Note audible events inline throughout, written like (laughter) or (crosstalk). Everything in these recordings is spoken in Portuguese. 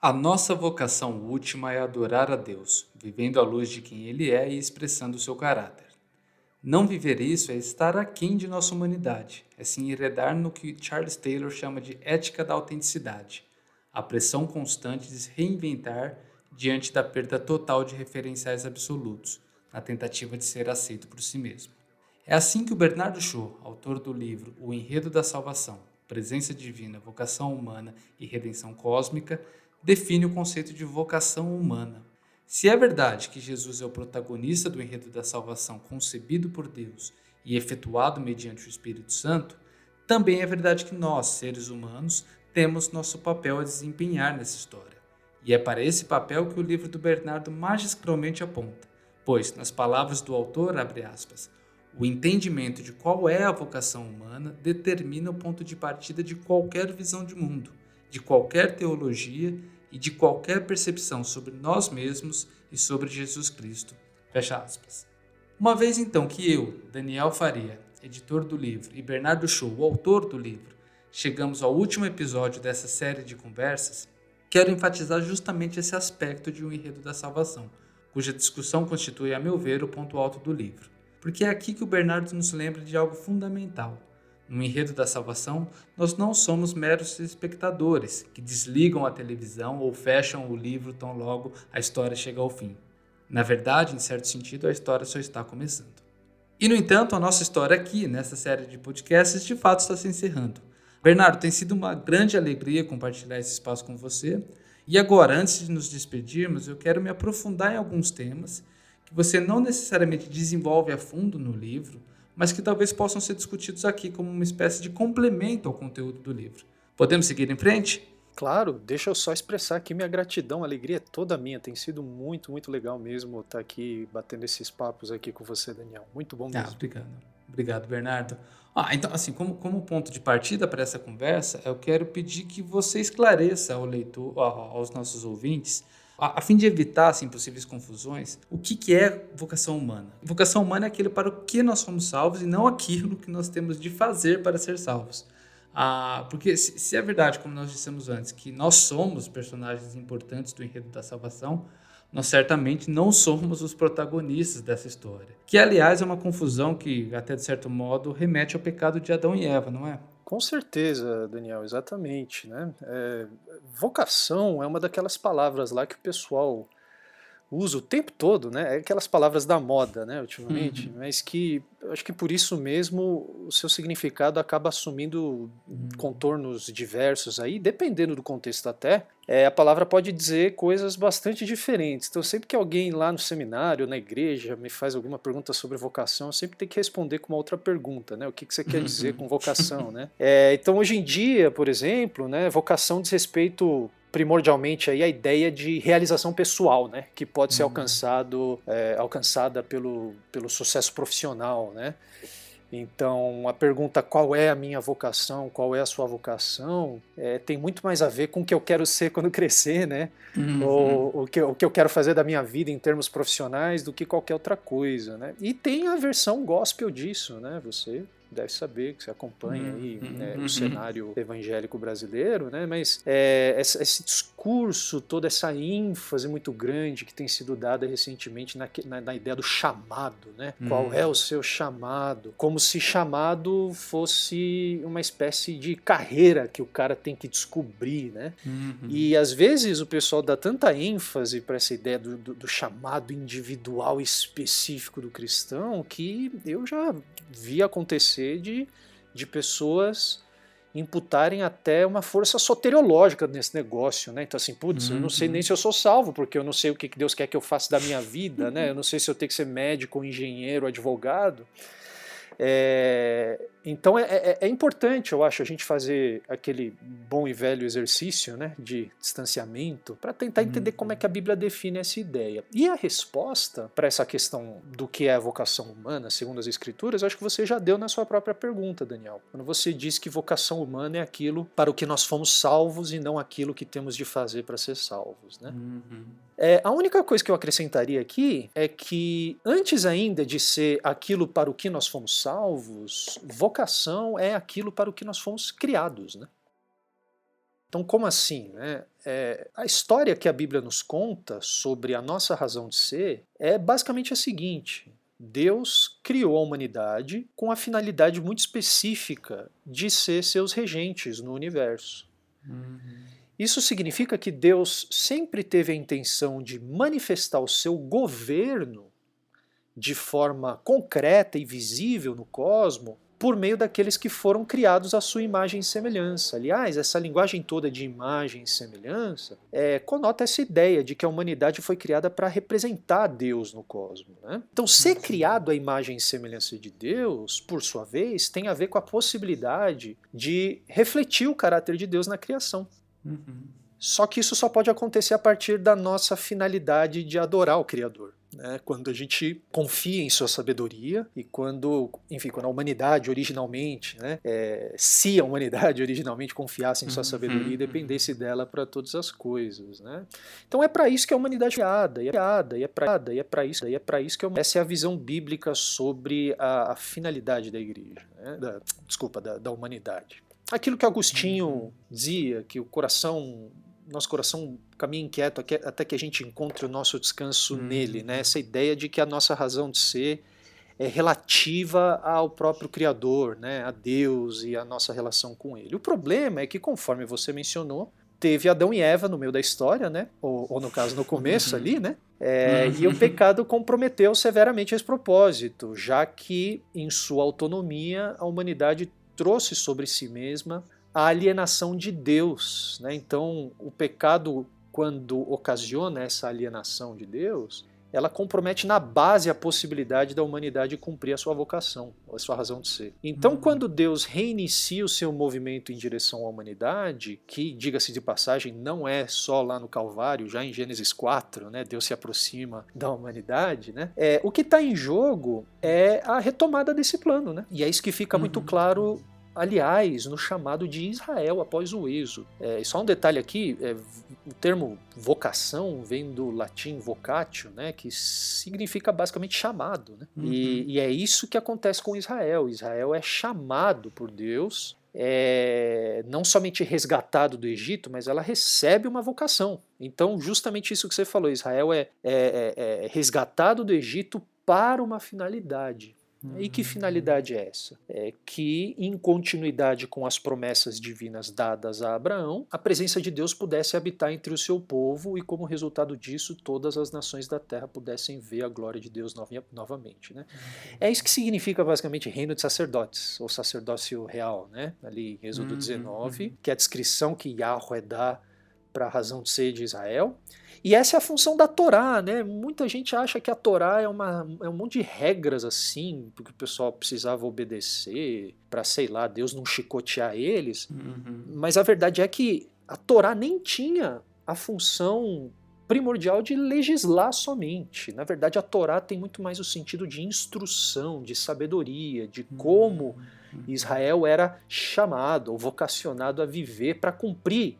A nossa vocação última é adorar a Deus, vivendo à luz de quem Ele é e expressando o seu caráter. Não viver isso é estar aquém de nossa humanidade, é se enredar no que Charles Taylor chama de ética da autenticidade, a pressão constante de se reinventar diante da perda total de referenciais absolutos, na tentativa de ser aceito por si mesmo. É assim que o Bernardo Shaw, autor do livro O Enredo da Salvação, Presença Divina, Vocação Humana e Redenção Cósmica, define o conceito de vocação humana. Se é verdade que Jesus é o protagonista do enredo da salvação concebido por Deus e efetuado mediante o Espírito Santo, também é verdade que nós, seres humanos, temos nosso papel a desempenhar nessa história. E é para esse papel que o livro do Bernardo magistralmente aponta, pois, nas palavras do autor, abre aspas, o entendimento de qual é a vocação humana determina o ponto de partida de qualquer visão de mundo de qualquer teologia e de qualquer percepção sobre nós mesmos e sobre Jesus Cristo. Fecha aspas. Uma vez então que eu, Daniel Faria, editor do livro, e Bernardo Show, o autor do livro, chegamos ao último episódio dessa série de conversas, quero enfatizar justamente esse aspecto de um enredo da salvação, cuja discussão constitui, a meu ver, o ponto alto do livro. Porque é aqui que o Bernardo nos lembra de algo fundamental no enredo da salvação, nós não somos meros espectadores que desligam a televisão ou fecham o livro tão logo a história chega ao fim. Na verdade, em certo sentido, a história só está começando. E, no entanto, a nossa história aqui, nessa série de podcasts, de fato está se encerrando. Bernardo, tem sido uma grande alegria compartilhar esse espaço com você. E agora, antes de nos despedirmos, eu quero me aprofundar em alguns temas que você não necessariamente desenvolve a fundo no livro, mas que talvez possam ser discutidos aqui como uma espécie de complemento ao conteúdo do livro. Podemos seguir em frente? Claro, deixa eu só expressar aqui minha gratidão, a alegria é toda minha. Tem sido muito, muito legal mesmo estar aqui batendo esses papos aqui com você, Daniel. Muito bom ah, mesmo. Ah, obrigado. Obrigado, Bernardo. Ah, então, assim, como, como ponto de partida para essa conversa, eu quero pedir que você esclareça ao leitor, aos nossos ouvintes, a, a fim de evitar assim, possíveis confusões, o que, que é vocação humana? Vocação humana é aquilo para o que nós somos salvos e não aquilo que nós temos de fazer para ser salvos. Ah, porque se, se é verdade, como nós dissemos antes, que nós somos personagens importantes do enredo da salvação, nós certamente não somos os protagonistas dessa história. Que, aliás, é uma confusão que, até de certo modo, remete ao pecado de Adão e Eva, não é? Com certeza, Daniel, exatamente. Né? É, vocação é uma daquelas palavras lá que o pessoal usa o tempo todo, né? É aquelas palavras da moda, né, ultimamente, uhum. mas que acho que por isso mesmo o seu significado acaba assumindo uhum. contornos diversos aí, dependendo do contexto até. É, a palavra pode dizer coisas bastante diferentes. Então, sempre que alguém lá no seminário, na igreja, me faz alguma pergunta sobre vocação, eu sempre tenho que responder com uma outra pergunta, né? O que, que você quer dizer (laughs) com vocação, né? É, então, hoje em dia, por exemplo, né, vocação diz respeito primordialmente aí a ideia de realização pessoal, né, que pode ser uhum. alcançado, é, alcançada pelo, pelo sucesso profissional, né. Então, a pergunta qual é a minha vocação, qual é a sua vocação, é, tem muito mais a ver com o que eu quero ser quando (laughs) crescer, né? Uhum. Ou o que, o que eu quero fazer da minha vida em termos profissionais do que qualquer outra coisa, né? E tem a versão gospel disso, né? Você deve saber, que você acompanha uhum, aí né, uhum, o cenário evangélico brasileiro, né? Mas é, esse discurso, toda essa ênfase muito grande que tem sido dada recentemente na, na, na ideia do chamado, né? Uhum. Qual é o seu chamado? Como se chamado fosse uma espécie de carreira que o cara tem que descobrir, né? Uhum. E às vezes o pessoal dá tanta ênfase para essa ideia do, do, do chamado individual específico do cristão que eu já vi acontecer acontecer de, de pessoas imputarem até uma força soteriológica nesse negócio, né? Então assim, putz, uhum. eu não sei nem uhum. se eu sou salvo, porque eu não sei o que Deus quer que eu faça da minha vida, né? Eu não sei se eu tenho que ser médico, engenheiro, advogado. É, então é, é, é, importante, eu acho, a gente fazer aquele bom e velho exercício né, de distanciamento para tentar entender como é que a Bíblia define essa ideia. E a resposta para essa questão do que é a vocação humana, segundo as Escrituras, acho que você já deu na sua própria pergunta, Daniel. Quando você diz que vocação humana é aquilo para o que nós fomos salvos e não aquilo que temos de fazer para ser salvos. Né? Uhum. É, a única coisa que eu acrescentaria aqui é que antes ainda de ser aquilo para o que nós fomos salvos, vocação é aquilo para o que nós fomos criados. Né? Então, como assim? Né? é, a história que a Bíblia nos conta sobre a nossa razão de ser é basicamente a seguinte: Deus criou a humanidade com a finalidade muito específica de ser seus regentes no universo. Uhum. Isso significa que Deus sempre teve a intenção de manifestar o seu governo de forma concreta e visível no cosmos por meio daqueles que foram criados à sua imagem e semelhança. Aliás, essa linguagem toda de imagem e semelhança é, conota essa ideia de que a humanidade foi criada para representar Deus no cosmos. Né? Então, ser criado à imagem e semelhança de Deus, por sua vez, tem a ver com a possibilidade de refletir o caráter de Deus na criação. Uhum. Só que isso só pode acontecer a partir da nossa finalidade de adorar o Criador. Né? Quando a gente confia em sua sabedoria e quando, enfim, quando a humanidade originalmente, né, é, se a humanidade (laughs) originalmente confiasse em sua uhum, sabedoria e uhum. dependesse dela para todas as coisas, né? Então é para isso que a humanidade é criada, e é criada, e é para e é para isso, e é para isso que essa é a visão bíblica sobre a, a finalidade da igreja, né? da, desculpa, da, da humanidade. Aquilo que Agostinho uhum. dizia, que o coração nosso coração caminha inquieto até que a gente encontre o nosso descanso hum. nele, né? Essa ideia de que a nossa razão de ser é relativa ao próprio Criador, né? A Deus e a nossa relação com Ele. O problema é que, conforme você mencionou, teve Adão e Eva no meio da história, né? Ou, ou no caso no começo uhum. ali, né? É, uhum. E o pecado comprometeu severamente esse propósito, já que em sua autonomia a humanidade trouxe sobre si mesma a alienação de Deus. Né? Então, o pecado, quando ocasiona essa alienação de Deus, ela compromete na base a possibilidade da humanidade cumprir a sua vocação, a sua razão de ser. Então, uhum. quando Deus reinicia o seu movimento em direção à humanidade, que, diga-se de passagem, não é só lá no Calvário, já em Gênesis 4, né, Deus se aproxima da humanidade, né, é, o que está em jogo é a retomada desse plano. Né? E é isso que fica uhum. muito claro aliás, no chamado de Israel após o êxodo. É, só um detalhe aqui, é, o termo vocação vem do latim vocatio, né, que significa basicamente chamado. Né? Uhum. E, e, é isso que acontece com Israel. Israel é chamado por Deus, é, não somente resgatado do Egito, mas ela recebe uma vocação. Então, justamente isso que você falou, Israel é, é, é, é resgatado do Egito para uma finalidade. E que finalidade é essa? É que, em continuidade com as promessas divinas dadas a Abraão, a presença de Deus pudesse habitar entre o seu povo e, como resultado disso, todas as nações da terra pudessem ver a glória de Deus novamente. Né? É isso que significa, basicamente, reino de sacerdotes, ou sacerdócio real, né? ali em Êxodo 19, uhum, uhum. que é a descrição que Yahweh dá para a razão de ser de Israel. E essa é a função da Torá, né? Muita gente acha que a Torá é, uma, é um monte de regras assim, porque o pessoal precisava obedecer para, sei lá, Deus não chicotear eles. Uhum. Mas a verdade é que a Torá nem tinha a função primordial de legislar somente. Na verdade, a Torá tem muito mais o sentido de instrução, de sabedoria, de como uhum. Israel era chamado ou vocacionado a viver para cumprir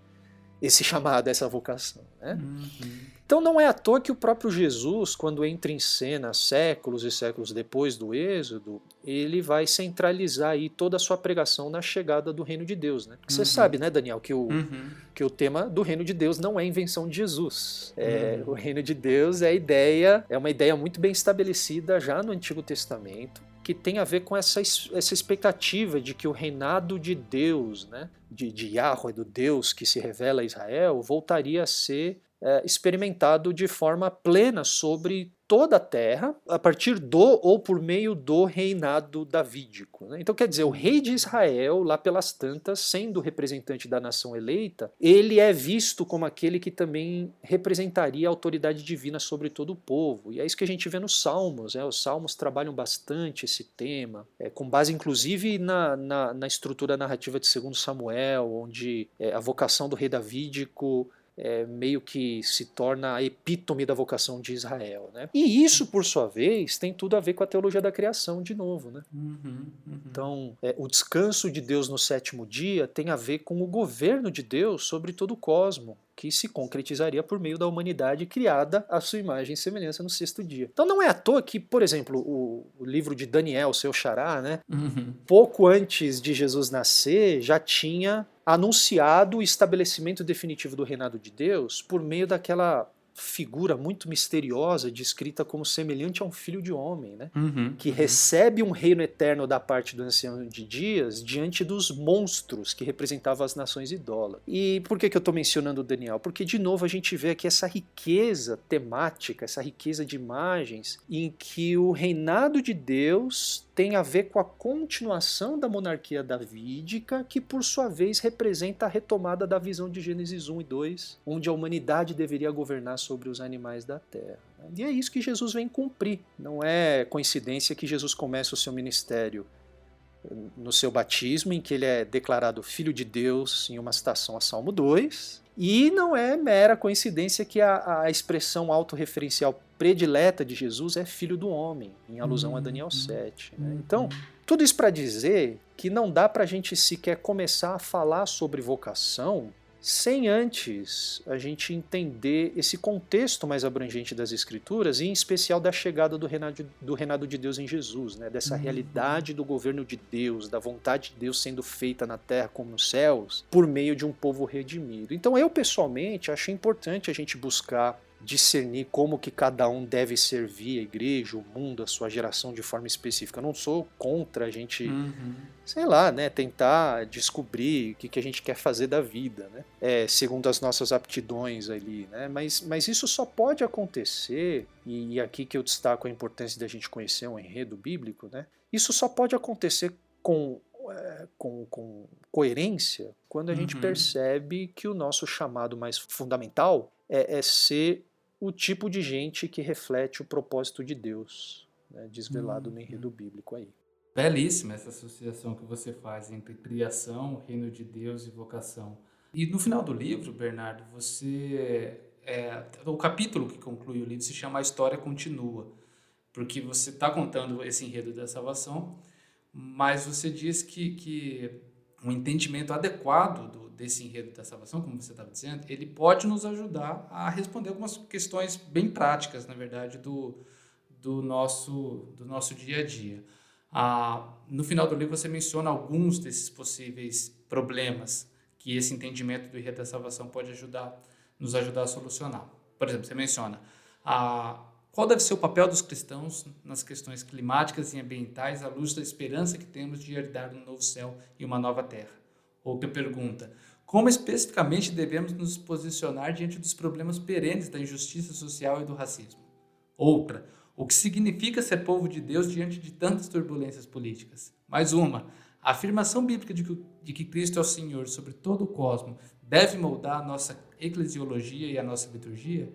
esse chamado, essa vocação. Né? Uhum. Então não é à toa que o próprio Jesus, quando entra em cena séculos e séculos depois do Êxodo, ele vai centralizar aí toda a sua pregação na chegada do reino de Deus. Né? Você uhum. sabe, né, Daniel, que o, uhum. que o tema do reino de Deus não é invenção de Jesus. É, uhum. O reino de Deus é a ideia, é uma ideia muito bem estabelecida já no Antigo Testamento que tem a ver com essa, essa expectativa de que o reinado de Deus, né, de, de Yahweh, do Deus que se revela a Israel, voltaria a ser é, experimentado de forma plena sobre toda a terra a partir do ou por meio do reinado davídico. Né? Então, quer dizer, o rei de Israel, lá pelas tantas, sendo representante da nação eleita, ele é visto como aquele que também representaria a autoridade divina sobre todo o povo. E é isso que a gente vê nos Salmos. Né? Os Salmos trabalham bastante esse tema, é, com base inclusive na, na, na, estrutura narrativa de 2 Samuel, onde é, a vocação do rei davídico é, meio que se torna a epítome da vocação de Israel. Né? E isso, por sua vez, tem tudo a ver com a teologia da criação, de novo. Né? Uhum, uhum. Então, é, o descanso de Deus no sétimo dia tem a ver com o governo de Deus sobre todo o cosmo, que se concretizaria por meio da humanidade criada à sua imagem e semelhança no sexto dia. Então não é à toa que, por exemplo, o, o livro de Daniel, seu xará, né, uhum. pouco antes de Jesus nascer, já tinha anunciado o estabelecimento definitivo do reinado de Deus por meio daquela figura muito misteriosa, descrita como semelhante a um filho de homem, né? Uhum, que uhum. recebe um reino eterno da parte do ancião de dias diante dos monstros que representavam as nações idólatras. E por que, que eu estou mencionando o Daniel? Porque, de novo, a gente vê aqui essa riqueza temática, essa riqueza de imagens, em que o reinado de Deus tem a ver com a continuação da monarquia davídica, que por sua vez representa a retomada da visão de Gênesis 1 e 2, onde a humanidade deveria governar sobre os animais da terra. E é isso que Jesus vem cumprir. Não é coincidência que Jesus comece o seu ministério no seu batismo, em que ele é declarado filho de Deus, em uma citação a Salmo 2, e não é mera coincidência que a, a expressão autorreferencial predileta de Jesus é filho do homem, em alusão a Daniel 7. Né? Então, tudo isso para dizer que não dá para a gente sequer começar a falar sobre vocação sem antes a gente entender esse contexto mais abrangente das Escrituras, e em especial da chegada do reinado, do reinado de Deus em Jesus, né? dessa uhum. realidade do governo de Deus, da vontade de Deus sendo feita na terra como nos céus, por meio de um povo redimido. Então eu, pessoalmente, acho importante a gente buscar discernir como que cada um deve servir a igreja, o mundo, a sua geração de forma específica. Eu não sou contra a gente, uhum. sei lá, né, tentar descobrir o que, que a gente quer fazer da vida, né, é, segundo as nossas aptidões ali, né, mas, mas isso só pode acontecer, e, e aqui que eu destaco a importância da gente conhecer um enredo bíblico, né, isso só pode acontecer com é, com, com, coerência quando a uhum. gente percebe que o nosso chamado mais fundamental é, é, ser o tipo de gente que reflete o propósito de Deus, né, desvelado hum, no enredo bíblico aí. Belíssima essa associação que você faz entre criação, reino de Deus e vocação. E no final do livro, Bernardo, você é, o capítulo que conclui o livro se chama A História Continua, porque você está contando esse enredo da salvação, mas você diz que, que um entendimento adequado do, desse enredo da salvação, como você estava dizendo, ele pode nos ajudar a responder algumas questões bem práticas, na verdade, do, do, nosso, do nosso dia a dia. Ah, no final do livro você menciona alguns desses possíveis problemas que esse entendimento do enredo da salvação pode ajudar, nos ajudar a solucionar. Por exemplo, você menciona ah, qual deve ser o papel dos cristãos nas questões climáticas e ambientais à luz da esperança que temos de herdar um novo céu e uma nova terra? Outra pergunta: como especificamente devemos nos posicionar diante dos problemas perenes da injustiça social e do racismo? Outra: o que significa ser povo de Deus diante de tantas turbulências políticas? Mais uma: a afirmação bíblica de que, de que Cristo é o Senhor sobre todo o cosmos deve moldar a nossa eclesiologia e a nossa liturgia?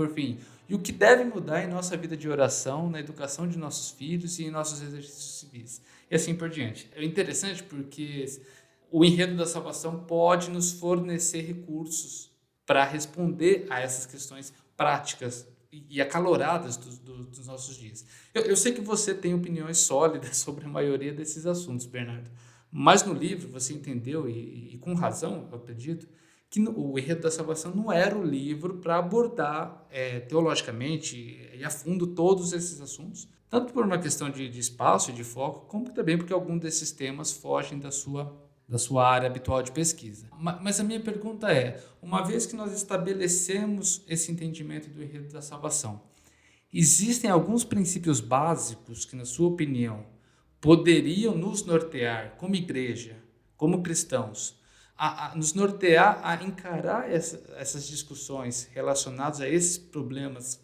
Por fim, e o que deve mudar em nossa vida de oração, na educação de nossos filhos e em nossos exercícios civis? E assim por diante. É interessante porque o enredo da salvação pode nos fornecer recursos para responder a essas questões práticas e acaloradas dos, dos nossos dias. Eu, eu, sei que você tem opiniões sólidas (laughs) sobre a maioria desses assuntos, Bernardo, mas no livro você entendeu, e, e com razão, eu acredito, que o Enredo da Salvação não era o livro para abordar é, teologicamente e a fundo todos esses assuntos, tanto por uma questão de, de espaço e de foco, como também porque alguns desses temas fogem da sua, da sua área habitual de pesquisa. Mas a minha pergunta é: uma vez que nós estabelecemos esse entendimento do Enredo da Salvação, existem alguns princípios básicos que, na sua opinião, poderiam nos nortear como igreja, como cristãos, a, a nos nortear a encarar essa, essas discussões relacionadas a esses problemas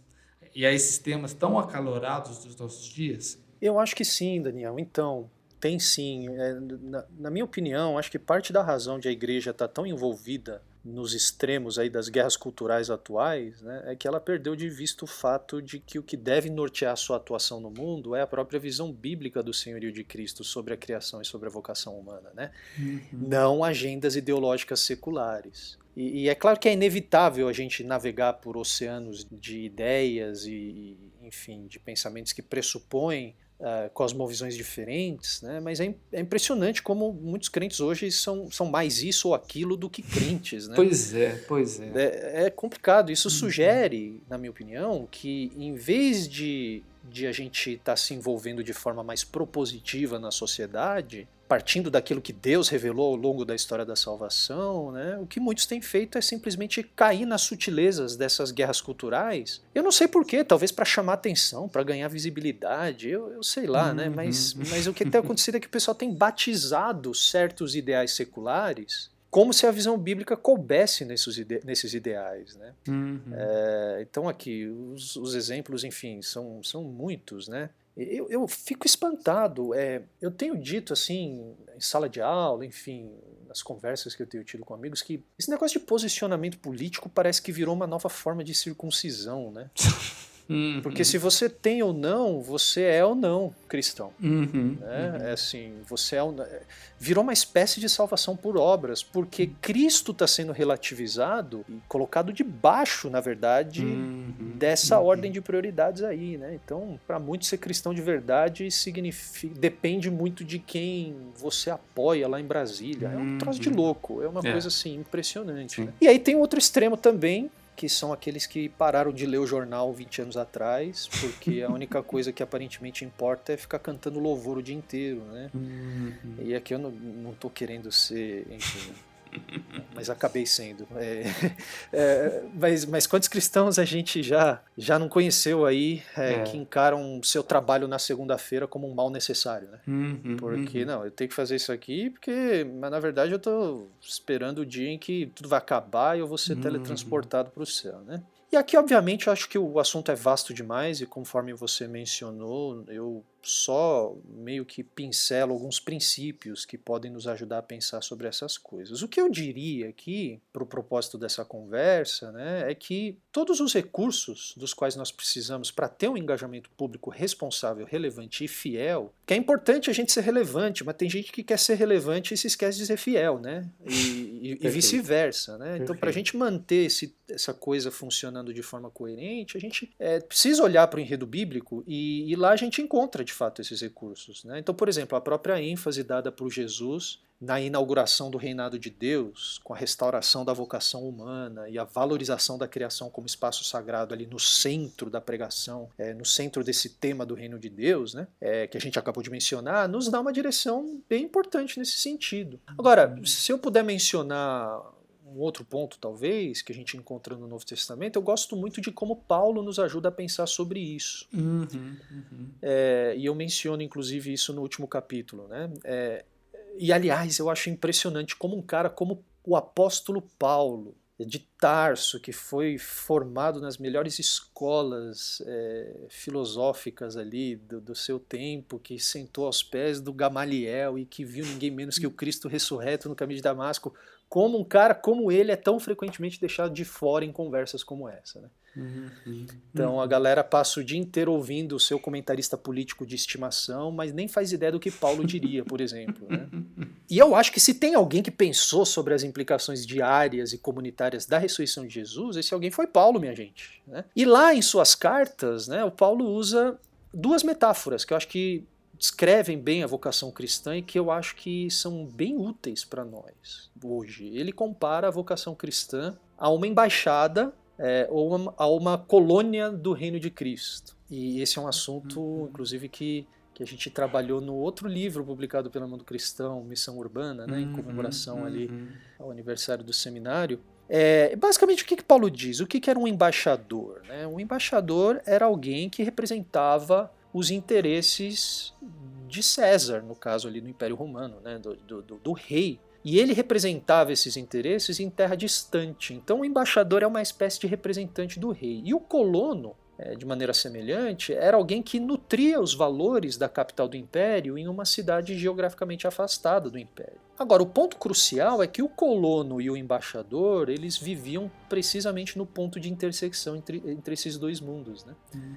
e a esses temas tão acalorados dos nossos dias? Eu acho que sim, Daniel. Então, tem sim. É, na, na, minha opinião, acho que parte da razão de a igreja estar tá tão envolvida nos extremos aí das guerras culturais atuais, né, é que ela perdeu de vista o fato de que o que deve nortear sua atuação no mundo é a própria visão bíblica do senhorio de Cristo sobre a criação e sobre a vocação humana, né? Uhum. Não agendas ideológicas seculares. E, e, é claro que é inevitável a gente navegar por oceanos de ideias e, enfim, de pensamentos que pressupõem uh, cosmovisões diferentes, né? mas é, é, impressionante como muitos crentes hoje são, são mais isso ou aquilo do que crentes. Né? Pois é, pois é. É, é complicado. Isso uhum. sugere, na minha opinião, que em vez de, de a gente estar tá se envolvendo de forma mais propositiva na sociedade, partindo daquilo que Deus revelou ao longo da história da salvação, né, o que muitos têm feito é simplesmente cair nas sutilezas dessas guerras culturais. Eu não sei porquê, talvez para chamar atenção, para ganhar visibilidade, eu, eu sei lá, né, uhum. né, mas, mas o que tem acontecido é que o pessoal tem batizado certos ideais seculares como se a visão bíblica coubesse nesses, ide nesses ideais, né? Uhum. É, então aqui os, os, exemplos, enfim, são, são muitos, né? Eu, eu fico espantado. É, eu tenho dito assim, em sala de aula, enfim, nas conversas que eu tenho tido com amigos, que esse negócio de posicionamento político parece que virou uma nova forma de circuncisão, né? (laughs) Uhum. Porque se você tem ou não, você é ou não cristão. Uhum. Né? Uhum. É assim, você é virou uma espécie de salvação por obras, porque Cristo está sendo relativizado e colocado debaixo, na verdade, uhum. dessa uhum. ordem de prioridades aí, né? Então, para muitos ser cristão de verdade significa depende muito de quem você apoia lá em Brasília. É um troço de uhum. louco, é uma é. coisa assim impressionante. Né? E aí tem outro extremo também que são aqueles que pararam de ler o jornal 20 anos atrás, porque a única (laughs) coisa que aparentemente importa é ficar cantando louvor o dia inteiro, né? Uhum. E aqui eu não, não tô querendo ser, enfim, mas acabei sendo. É, (laughs) é, mas, mas quantos cristãos a gente já, já não conheceu aí é, é. que encaram seu trabalho na segunda-feira como um mal necessário, né? Uhum, porque, uhum. não, eu tenho que fazer isso aqui porque, mas na verdade eu estou esperando o dia em que tudo vai acabar e eu vou ser uhum. teletransportado para o céu, né? E aqui, obviamente, eu acho que o assunto é vasto demais e conforme você mencionou, eu só meio que pincelo alguns princípios que podem nos ajudar a pensar sobre essas coisas. O que eu diria aqui, para o propósito dessa conversa, né, é que todos os recursos dos quais nós precisamos para ter um engajamento público responsável, relevante e fiel, que é importante a gente ser relevante, mas tem gente que quer ser relevante e se esquece de ser fiel, né? E, e, (laughs) vice-versa, né? Então, para a gente manter esse, essa coisa funcionando de forma coerente, a gente é, precisa olhar para o enredo bíblico e, e lá a gente encontra, de fato esses recursos. Né? Então, por exemplo, a própria ênfase dada por Jesus na inauguração do reinado de Deus, com a restauração da vocação humana e a valorização da criação como espaço sagrado ali no centro da pregação, é, no centro desse tema do reino de Deus, né, é, que a gente acabou de mencionar, nos dá uma direção bem importante nesse sentido. Agora, se eu puder mencionar um outro ponto, talvez, que a gente encontra no Novo Testamento, eu gosto muito de como Paulo nos ajuda a pensar sobre isso. Uhum, uhum. É, e eu menciono, inclusive, isso no último capítulo. Né? É, e, aliás, eu acho impressionante como um cara como o apóstolo Paulo, de Tarso, que foi formado nas melhores escolas é, filosóficas ali do, do, seu tempo, que sentou aos pés do Gamaliel e que viu ninguém menos que o Cristo ressurreto no caminho de Damasco, como um cara como ele é tão frequentemente deixado de fora em conversas como essa. Né? Uhum. Então a galera passa o dia inteiro ouvindo o seu comentarista político de estimação, mas nem faz ideia do que Paulo diria, por exemplo. Né? (laughs) E eu acho que se tem alguém que pensou sobre as implicações diárias e comunitárias da ressurreição de Jesus, esse alguém foi Paulo, minha gente. Né? E lá em suas cartas, né, o Paulo usa duas metáforas que eu acho que descrevem bem a vocação cristã e que eu acho que são bem úteis para nós hoje. Ele compara a vocação cristã a uma embaixada é, ou uma, a uma colônia do reino de Cristo. E esse é um assunto, uhum. inclusive, que, que a gente trabalhou no outro livro publicado pelo Mundo Cristão, Missão Urbana, né, em uhum, comemoração uhum. ali ao aniversário do seminário. É, basicamente, o que, que Paulo diz? O que, que era um embaixador? Né? Um embaixador era alguém que representava os interesses de César, no caso ali no Império Romano, né, do, do, do, rei. E ele representava esses interesses em terra distante. Então o embaixador é uma espécie de representante do rei. E o colono, de maneira semelhante, era alguém que nutria os valores da capital do império em uma cidade geograficamente afastada do império. Agora, o ponto crucial é que o colono e o embaixador eles viviam precisamente no ponto de intersecção entre, entre esses dois mundos. Né? Uhum.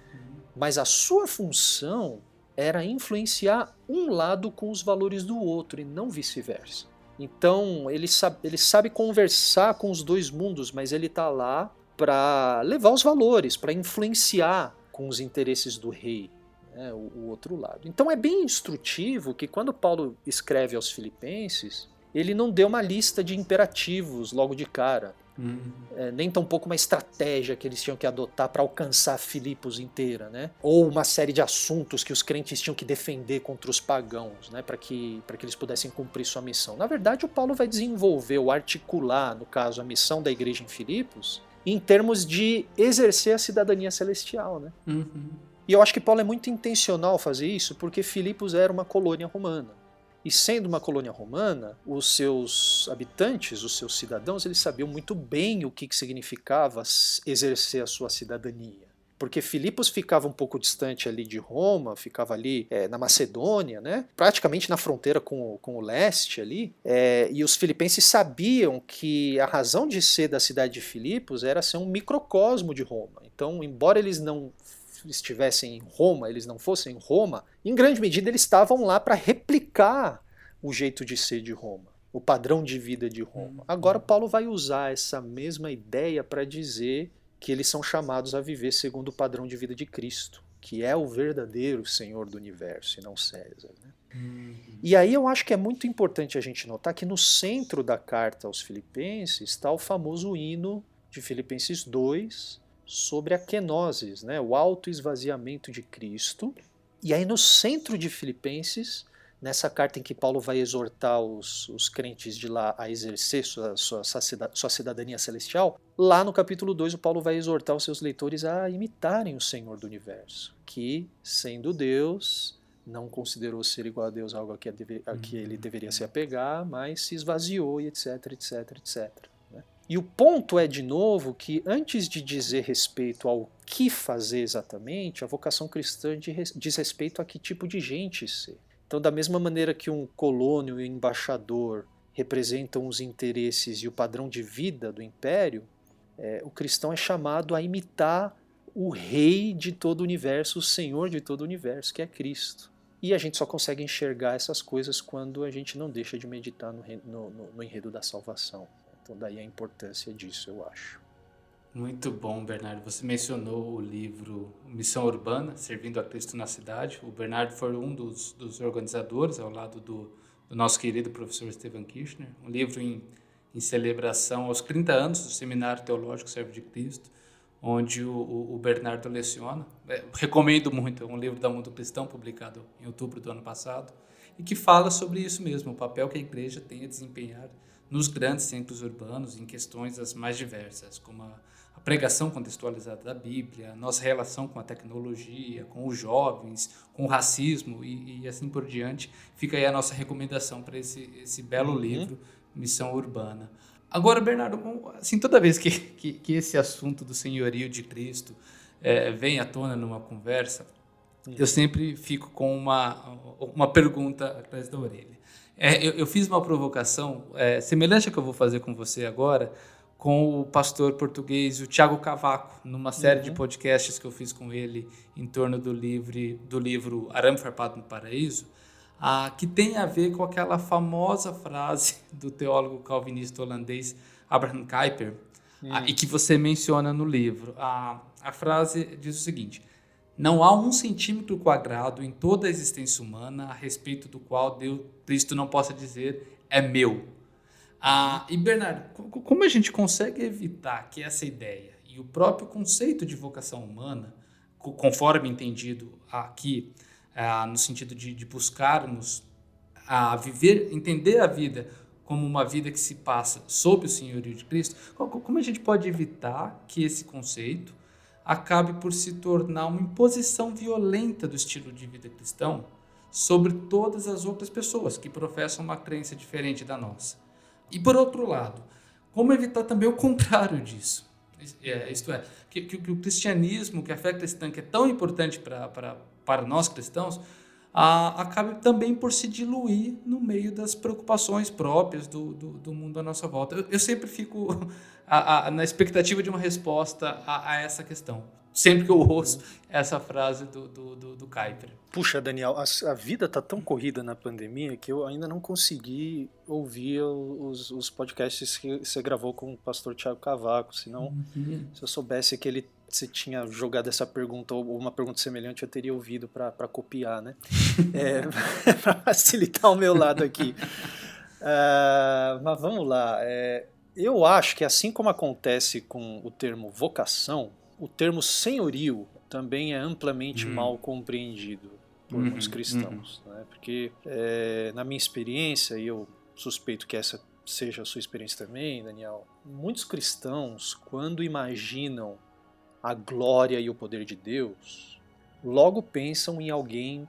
Mas a sua função era influenciar um lado com os valores do outro e não vice-versa. Então ele sabe, ele sabe conversar com os dois mundos, mas ele está lá para levar os valores, para influenciar com os interesses do rei, né, o, o outro lado. Então é bem instrutivo que quando Paulo escreve aos Filipenses, ele não deu uma lista de imperativos logo de cara. Uhum. É, nem tampouco uma estratégia que eles tinham que adotar para alcançar Filipos inteira, né? Ou uma série de assuntos que os crentes tinham que defender contra os pagãos, né? Para que, que eles pudessem cumprir sua missão. Na verdade, o Paulo vai desenvolver ou articular, no caso, a missão da igreja em Filipos, em termos de exercer a cidadania celestial, né? Uhum. E eu acho que Paulo é muito intencional fazer isso porque Filipos era uma colônia romana. E sendo uma colônia romana, os seus habitantes, os seus cidadãos, eles sabiam muito bem o que, que significava exercer a sua cidadania porque Filipos ficava um pouco distante ali de Roma, ficava ali é, na Macedônia, né? praticamente na fronteira com, com o leste ali, é, e os filipenses sabiam que a razão de ser da cidade de Filipos era ser um microcosmo de Roma. Então, embora eles não estivessem em Roma, eles não fossem em Roma, em grande medida eles estavam lá para replicar o jeito de ser de Roma, o padrão de vida de Roma. Hum, Agora hum. Paulo vai usar essa mesma ideia para dizer que eles são chamados a viver segundo o padrão de vida de Cristo, que é o verdadeiro Senhor do universo e não César. Né? Uhum. E aí eu acho que é muito importante a gente notar que no centro da carta aos Filipenses está o famoso hino de Filipenses 2, sobre a kenosis, né, o autoesvaziamento de Cristo. E aí no centro de Filipenses, nessa carta em que Paulo vai exortar os, os crentes de lá a exercer sua, sua, sua cidadania celestial, lá no capítulo 2 o Paulo vai exortar os seus leitores a imitarem o Senhor do universo, que, sendo Deus, não considerou ser igual a Deus algo a que, a que ele deveria se apegar, mas se esvaziou e etc, etc, etc. E o ponto é, de novo, que antes de dizer respeito ao que fazer exatamente, a vocação cristã diz respeito a que tipo de gente ser. Então, da mesma maneira que um colônio e um embaixador representam os interesses e o padrão de vida do império, é, o cristão é chamado a imitar o rei de todo o universo, o senhor de todo o universo, que é Cristo. E a gente só consegue enxergar essas coisas quando a gente não deixa de meditar no, no, no enredo da salvação. Então daí a importância disso, eu acho. Muito bom, Bernardo. Você mencionou o livro Missão Urbana, Servindo a Cristo na Cidade. O Bernardo foi um dos, dos organizadores, ao lado do, do nosso querido professor Stephen Kirchner. Um livro em, em celebração aos 30 anos do Seminário Teológico Servo de Cristo, onde o, o Bernardo leciona. É, recomendo muito, é um livro da Mundo Cristão, publicado em outubro do ano passado, e que fala sobre isso mesmo, o papel que a igreja tem a desempenhar nos grandes centros urbanos em questões as mais diversas, como a, a pregação contextualizada da Bíblia, a nossa relação com a tecnologia, com os jovens, com o racismo e, e assim por diante. Fica aí a nossa recomendação para esse, esse belo uhum. livro, Missão Urbana. Agora, Bernardo, assim, toda vez que, que, que esse assunto do senhorio de Cristo é, vem à tona numa conversa, eu sempre fico com uma, uma pergunta atrás da orelha. É, eu, eu, fiz uma provocação é, semelhante à que eu vou fazer com você agora, com o pastor português, o Tiago Cavaco, numa série uhum. de podcasts que eu fiz com ele em torno do, livre, do livro Arame Farpado no Paraíso, ah, que tem a ver com aquela famosa frase do teólogo calvinista holandês Abraham Kuyper, uhum. ah, e que você menciona no livro. a frase diz o seguinte: não há um centímetro quadrado em toda a existência humana a respeito do qual Deus, Cristo não possa dizer é meu. Ah, e Bernardo, como a gente consegue evitar que essa ideia e o próprio conceito de vocação humana, conforme entendido aqui, ah, no sentido de, de buscarmos a viver, entender a vida como uma vida que se passa sob o senhorio de Cristo, como a gente pode evitar que esse conceito acabe por se tornar uma imposição violenta do estilo de vida cristão sobre todas as outras pessoas que professam uma crença diferente da nossa. E por outro lado, como evitar também o contrário disso? É, isto é, que, que, que, o cristianismo, que a fé cristã, que é tão importante pra, para nós cristãos, a, acabe também por se diluir no meio das preocupações próprias do, do, do mundo à nossa volta. Eu, eu sempre fico (laughs) a, a, na expectativa de uma resposta a, a, essa questão. Sempre que eu ouço essa frase do, do, do, do. Puxa, Daniel, a, a vida está tão corrida na pandemia que eu ainda não consegui ouvir os, os podcasts que você gravou com o pastor Tiago Cavaco. Senão, uhum. se eu soubesse que ele você tinha jogado essa pergunta ou uma pergunta semelhante, eu teria ouvido para copiar, né? (laughs) é, (laughs) para facilitar o meu lado aqui. Uh, mas vamos lá. É, Eu acho que assim como acontece com o termo vocação, o termo senhorio também é amplamente hum. mal compreendido por uhum, muitos cristãos. Uhum. Né? Porque, é, na minha experiência, e eu suspeito que essa seja a sua experiência também, Daniel, muitos cristãos, quando imaginam a glória e o poder de Deus, logo pensam em alguém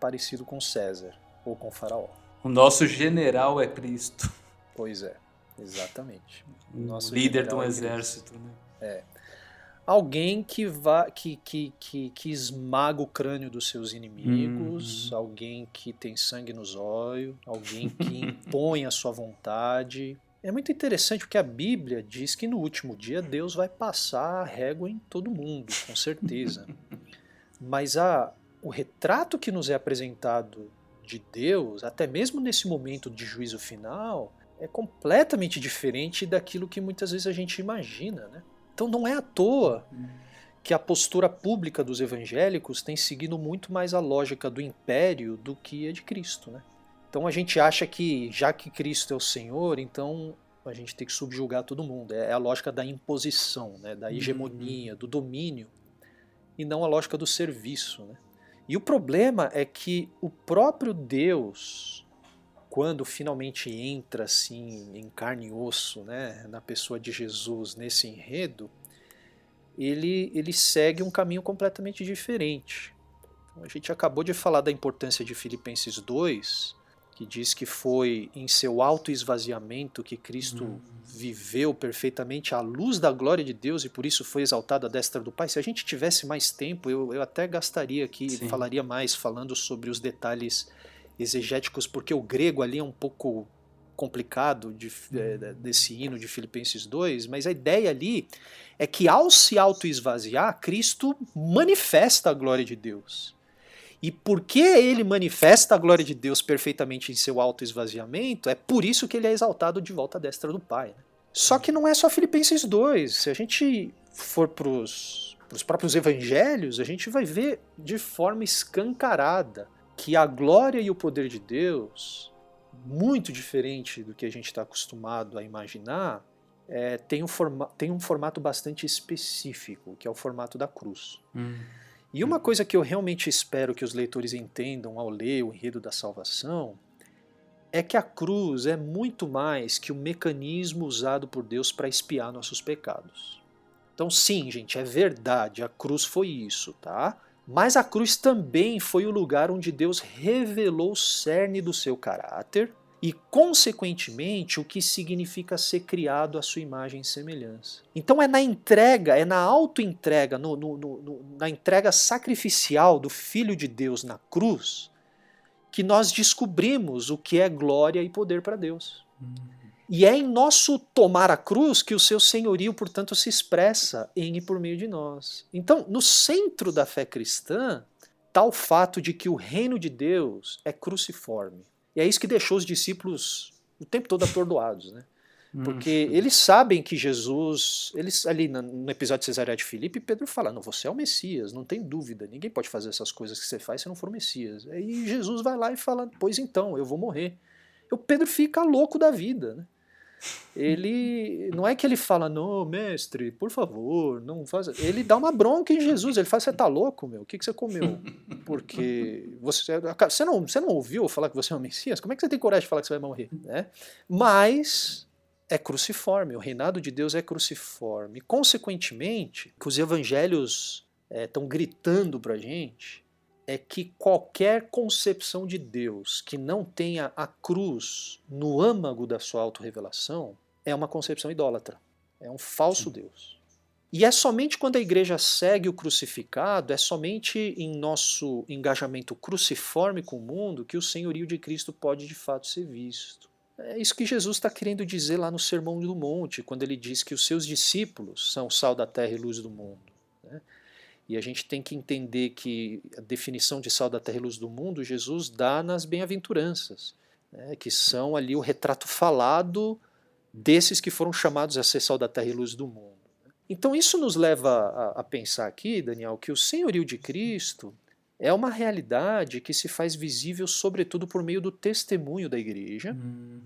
parecido com César ou com Faraó. O nosso general é Cristo. Pois é, exatamente. O nosso líder de um é exército, né? É alguém que, vá, que, que, que, que esmaga o crânio dos seus inimigos, uhum. alguém que tem sangue nos olhos, alguém que (laughs) impõe a sua vontade. É muito interessante porque a Bíblia diz que no último dia Deus vai passar a régua em todo mundo, com certeza. (laughs) Mas a, o retrato que nos é apresentado de Deus, até mesmo nesse momento de juízo final, é completamente diferente daquilo que muitas vezes a gente imagina, né? Então não é à toa que a postura pública dos evangélicos tem seguido muito mais a lógica do império do que a de Cristo. Né? Então a gente acha que, já que Cristo é o Senhor, então a gente tem que subjugar todo mundo. É a lógica da imposição, né? da hegemonia, do domínio, e não a lógica do serviço. Né? E o problema é que o próprio Deus, quando finalmente entra assim em carne e osso, né, na pessoa de Jesus nesse enredo, ele, ele segue um caminho completamente diferente. Então, a gente acabou de falar da importância de Filipenses 2, que diz que foi em seu alto esvaziamento que Cristo uhum. viveu perfeitamente à luz da glória de Deus e por isso foi exaltado à destra do Pai. Se a gente tivesse mais tempo, eu, eu até gastaria aqui, Sim. falaria mais falando sobre os detalhes exegéticos, porque o grego ali é um pouco complicado de, é, desse hino de Filipenses 2, mas a ideia ali é que ao se auto-esvaziar, Cristo manifesta a glória de Deus. E porque ele manifesta a glória de Deus perfeitamente em seu auto-esvaziamento, é por isso que ele é exaltado de volta à destra do Pai. Né? Só que não é só Filipenses 2. Se a gente for para os próprios evangelhos, a gente vai ver de forma escancarada que a glória e o poder de Deus, muito diferente do que a gente está acostumado a imaginar, é, tem, um tem um formato bastante específico, que é o formato da cruz. Hum. E uma coisa que eu realmente espero que os leitores entendam ao ler o enredo da salvação é que a cruz é muito mais que o mecanismo usado por Deus para espiar nossos pecados. Então, sim, gente, é verdade, a cruz foi isso, tá? Mas a cruz também foi o lugar onde Deus revelou o cerne do seu caráter e, consequentemente, o que significa ser criado à sua imagem e semelhança. Então é na entrega, é na auto-entrega, no, no, no, na entrega sacrificial do Filho de Deus na cruz, que nós descobrimos o que é glória e poder para Deus. Uhum. E é em nosso tomar a cruz que o seu senhorio, portanto, se expressa em e por meio de nós. Então, no centro da fé cristã está o fato de que o reino de Deus é cruciforme. E é isso que deixou os discípulos o tempo todo atordoados, né? Porque hum. eles sabem que Jesus, eles ali no episódio de Cesareia de Filipe, Pedro fala: "Não, você é o Messias, não tem dúvida. Ninguém pode fazer essas coisas que você faz se não for o Messias". Aí Jesus vai lá e fala: "Pois então, eu vou morrer". E o Pedro fica louco da vida, né? Ele não é que ele fala, não, mestre, por favor, não faz. Ele dá uma bronca em Jesus. Ele fala, você tá louco, meu? O que, que você comeu? (laughs) Porque você, você, não, você não ouviu falar que você é um Messias? Como é que você tem coragem de falar que você vai morrer? Né? Mas é cruciforme. O reinado de Deus é cruciforme. Consequentemente, que os evangelhos estão é, gritando para gente é que qualquer concepção de Deus que não tenha a cruz no âmago da sua autorrevelação é uma concepção idólatra. É um falso Sim. Deus. E é somente quando a igreja segue o crucificado, é somente em nosso engajamento cruciforme com o mundo que o senhorio de Cristo pode de fato ser visto. É isso que Jesus está querendo dizer lá no Sermão do Monte, quando ele diz que os seus discípulos são sal da terra e luz do mundo. Né? E a gente tem que entender que a definição de sal da terra e luz do mundo, Jesus dá nas bem-aventuranças, né, que são ali o retrato falado desses que foram chamados a ser sal da terra e luz do mundo. Então isso nos leva a, a pensar aqui, Daniel, que o senhorio de Cristo é uma realidade que se faz visível sobretudo por meio do testemunho da igreja. Uhum.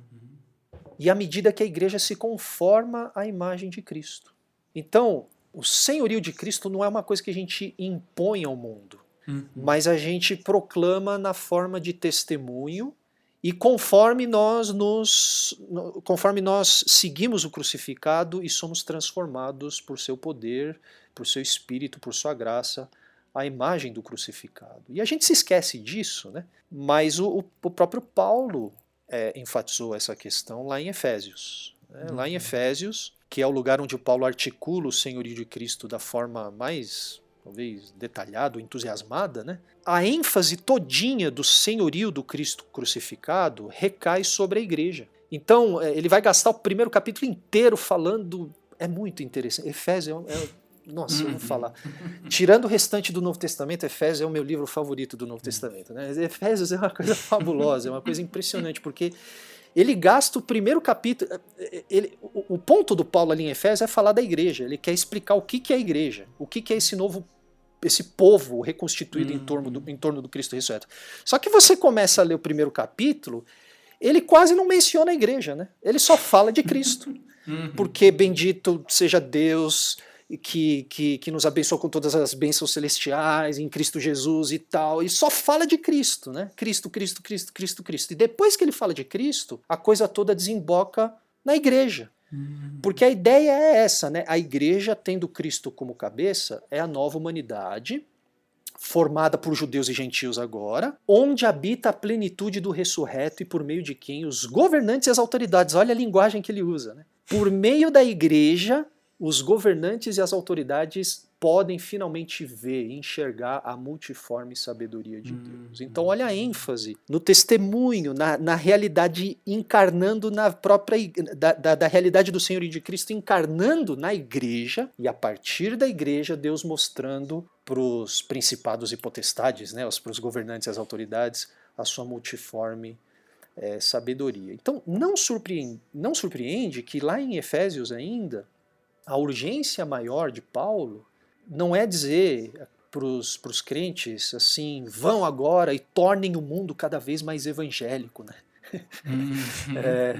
e à medida que a igreja se conforma à imagem de Cristo. Então, o senhorio de Cristo não é uma coisa que a gente impõe ao mundo, uhum. mas a gente proclama na forma de testemunho e conforme nós nos conforme nós seguimos o crucificado e somos transformados por seu poder, por seu espírito, por sua graça, a imagem do crucificado. E a gente se esquece disso, né? Mas o, o próprio Paulo é, enfatizou essa questão lá em Efésios. Né? Lá em uhum. Efésios, que é o lugar onde Paulo articula o senhorio de Cristo da forma mais, talvez, detalhada, entusiasmada, né? a ênfase todinha do senhorio do Cristo crucificado recai sobre a igreja. Então, é, ele vai gastar o primeiro capítulo inteiro falando. É muito interessante. Efésios é, é nossa, eu vou uhum. falar. Tirando o restante do Novo Testamento, Efésios é o meu livro favorito do Novo Testamento. Né? Efésios é uma coisa (laughs) fabulosa, é uma coisa impressionante, porque ele gasta o primeiro capítulo. Ele, o, o, ponto do Paulo ali em Efésios é falar da igreja. Ele quer explicar o que, que é a igreja, o que, que é esse novo. Esse povo reconstituído em, torno do, em torno do Cristo ressurreto. Só que você começa a ler o primeiro capítulo, ele quase não menciona a igreja, né? Ele só fala de Cristo. (laughs) Uhum. Porque bendito seja Deus, que, que, que nos abençoou com todas as bênçãos celestiais em Cristo Jesus e tal, e só fala de Cristo, né? Cristo, Cristo, Cristo, Cristo, Cristo. E depois que ele fala de Cristo, a coisa toda desemboca na igreja. Uhum. Porque a ideia é essa, né? A igreja, tendo Cristo como cabeça, é a nova humanidade, formada por judeus e gentios agora, onde habita a plenitude do ressurreto e por meio de quem os governantes e as autoridades, olha a linguagem que ele usa, né? Por meio da igreja, os governantes e as autoridades podem finalmente ver e enxergar a multiforme sabedoria de Deus. Então, uhum. olha a ênfase no testemunho, na, na realidade encarnando na própria da, da, da, realidade do Senhor e de Cristo encarnando na igreja e a partir da igreja Deus mostrando para os principados e potestades, né, para os governantes e as autoridades a sua multiforme é, sabedoria. Então, não surpreende, não surpreende que lá em Efésios ainda a urgência maior de Paulo não é dizer para os crentes assim, vão agora e tornem o mundo cada vez mais evangélico, né? Uhum. (laughs) é,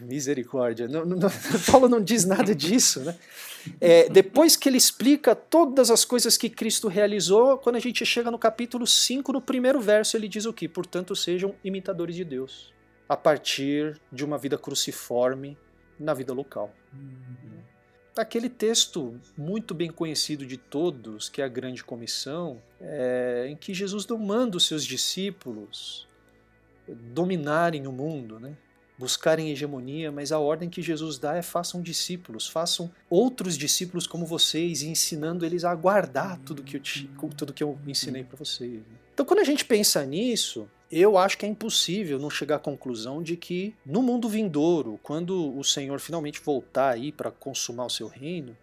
misericórdia. Não, não, (laughs) Paulo não diz nada disso, né? É, depois que ele explica todas as coisas que Cristo realizou, quando a gente chega no capítulo 5, no primeiro verso, ele diz o que? Portanto, sejam imitadores de Deus, a partir de uma vida cruciforme na vida local. Uhum aquele texto muito bem conhecido de todos, que é a Grande Comissão, é, em que Jesus não manda os seus discípulos dominarem o mundo, né? buscarem hegemonia, mas a ordem que Jesus dá é façam discípulos, façam outros discípulos como vocês, ensinando eles a guardar tudo que eu, te, tudo que eu ensinei para vocês. Né? Então, quando a gente pensa nisso, eu acho que é impossível não chegar à conclusão de que no mundo vindouro, quando o Senhor finalmente voltar aí para consumar o seu reino,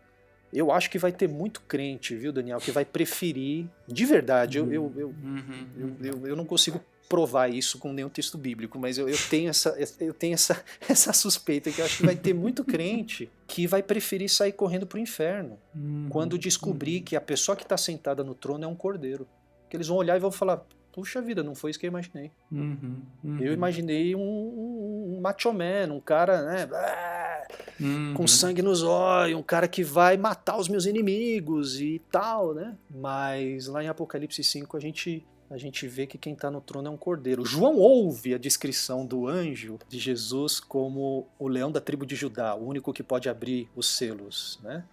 eu acho que vai ter muito crente, viu, Daniel, que vai preferir, de verdade, eu, eu, eu, uhum. eu, eu, eu não consigo provar isso com nenhum texto bíblico, mas eu, eu tenho, essa, eu tenho essa, (laughs) essa suspeita que eu acho que vai ter muito crente que vai preferir sair correndo para o inferno uhum. quando descobrir uhum. que a pessoa que está sentada no trono é um cordeiro. Que eles vão olhar e vão falar: puxa vida, não foi isso que eu imaginei. Uhum, uhum. Eu imaginei um, um, um, macho man, um cara, né, uhum. com sangue nos olhos, um cara que vai matar os meus inimigos e tal, né? Mas lá em Apocalipse 5 a gente a gente vê que quem está no trono é um cordeiro. João ouve a descrição do anjo de Jesus como o leão da tribo de Judá, o único que pode abrir os selos, né?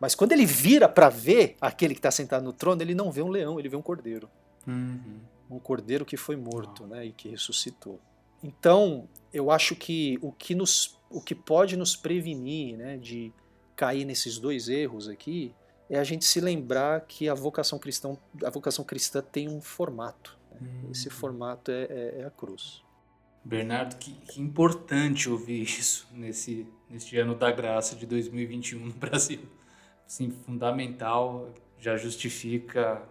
Mas quando ele vira para ver aquele que está sentado no trono, ele não vê um leão, ele vê um cordeiro. Uhum um cordeiro que foi morto né, e que ressuscitou. Então, eu acho que o que, nos, o que pode nos prevenir né, de cair nesses dois erros aqui é a gente se lembrar que a vocação cristã, a vocação cristã tem um formato. Né? Esse formato é, é, é, a cruz. Bernardo, que, que, importante ouvir isso nesse, nesse ano da graça de 2021 no Brasil. Sim, fundamental, já justifica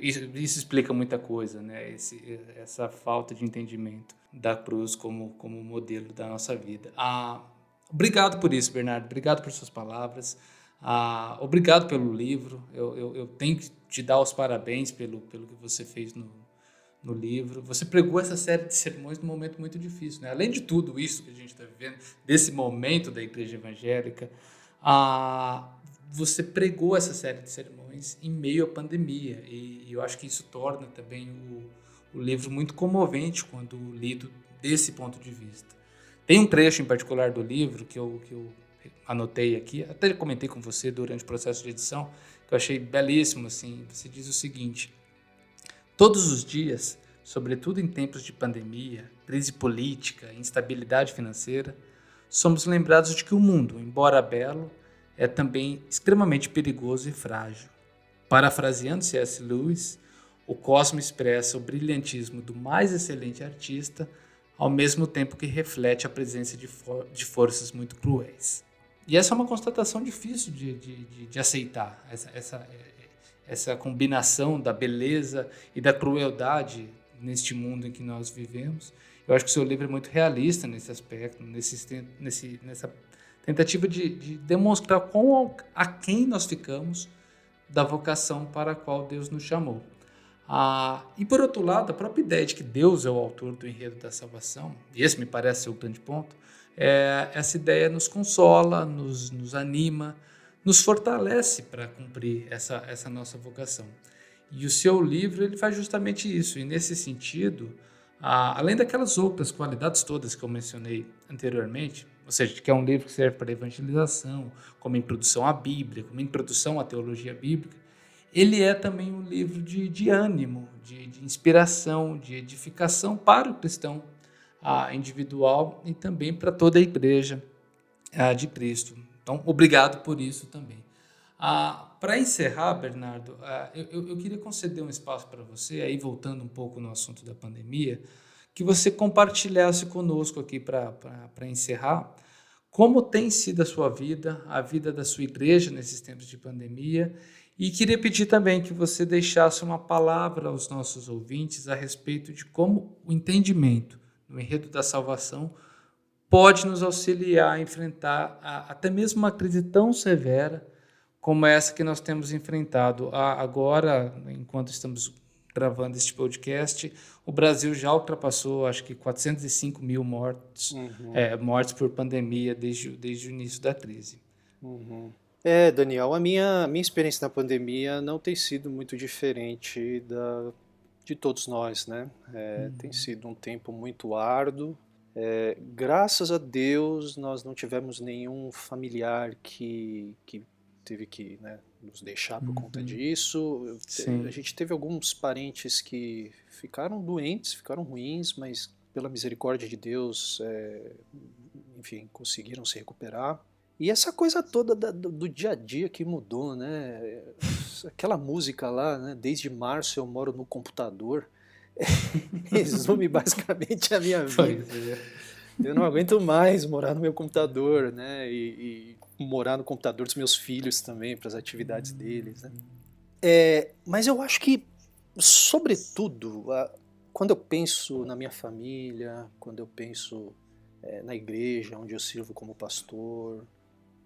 isso, isso, explica muita coisa, né? Esse, essa falta de entendimento da cruz como, como modelo da nossa vida. Ah, obrigado por isso, Bernardo. Obrigado por suas palavras. Ah, obrigado pelo livro. Eu, eu, eu, tenho que te dar os parabéns pelo, pelo que você fez no, no livro. Você pregou essa série de sermões num momento muito difícil, né? Além de tudo isso que a gente está vivendo, desse momento da igreja evangélica, a, você pregou essa série de sermões em meio à pandemia e, e eu acho que isso torna também o, o livro muito comovente quando lido desse ponto de vista. Tem um trecho em particular do livro que eu, que eu anotei aqui, até comentei com você durante o processo de edição, que eu achei belíssimo. Assim, você diz o seguinte: Todos os dias, sobretudo em tempos de pandemia, crise política, instabilidade financeira, somos lembrados de que o mundo, embora belo, é também extremamente perigoso e frágil. Parafraseando C.S. Lewis, o cosmo expressa o brilhantismo do mais excelente artista, ao mesmo tempo que reflete a presença de, for de forças muito cruéis. E essa é uma constatação difícil de, de, de, aceitar, essa, essa, essa combinação da beleza e da crueldade neste mundo em que nós vivemos. Eu acho que o seu livro é muito realista nesse aspecto, nesse, nesse, nessa tentativa de, de demonstrar quão a quem nós ficamos da vocação para a qual Deus nos chamou. Ah, e por outro lado, a própria ideia de que Deus é o autor do enredo da salvação, e esse me parece ser o grande ponto, é, essa ideia nos consola, nos, nos anima, nos fortalece para cumprir essa, essa nossa vocação. E o seu livro ele faz justamente isso. E nesse sentido, a, além daquelas outras qualidades todas que eu mencionei anteriormente, ou seja, que é um livro que serve para evangelização, como introdução à Bíblia, como introdução à teologia bíblica, ele é também um livro de, de ânimo, de, de inspiração, de edificação para o cristão individual e também para toda a igreja de Cristo. Então, obrigado por isso também. para encerrar, Bernardo, eu, eu, queria conceder um espaço para você, aí voltando um pouco no assunto da pandemia, que você compartilhasse conosco aqui para encerrar como tem sido a sua vida, a vida da sua igreja nesses tempos de pandemia. E queria pedir também que você deixasse uma palavra aos nossos ouvintes a respeito de como o entendimento no enredo da salvação, pode nos auxiliar a enfrentar a, até mesmo uma crise tão severa como essa que nós temos enfrentado agora, enquanto estamos gravando este podcast, o Brasil já ultrapassou, acho que 405 mil mortos, uhum. é, mortes por pandemia desde, desde o início da crise. Uhum. É, Daniel, a minha, minha experiência na pandemia não tem sido muito diferente da, de todos nós, né? É, uhum. Tem sido um tempo muito árduo. É, graças a Deus nós não tivemos nenhum familiar que, que teve que né, nos deixar por uhum. conta disso. Sim. A gente teve alguns parentes que ficaram doentes, ficaram ruins, mas pela misericórdia de Deus, é, enfim, conseguiram se recuperar. E essa coisa toda da, do, do, dia a dia que mudou, né? Aquela música lá, né? Desde março eu moro no computador. (laughs) resume basicamente a minha vida. Eu não aguento mais morar no meu computador, né? E, e morar no computador dos meus filhos também, para as atividades deles, né? É, mas eu acho que, sobretudo, quando eu penso na minha família, quando eu penso é, na igreja onde eu sirvo como pastor,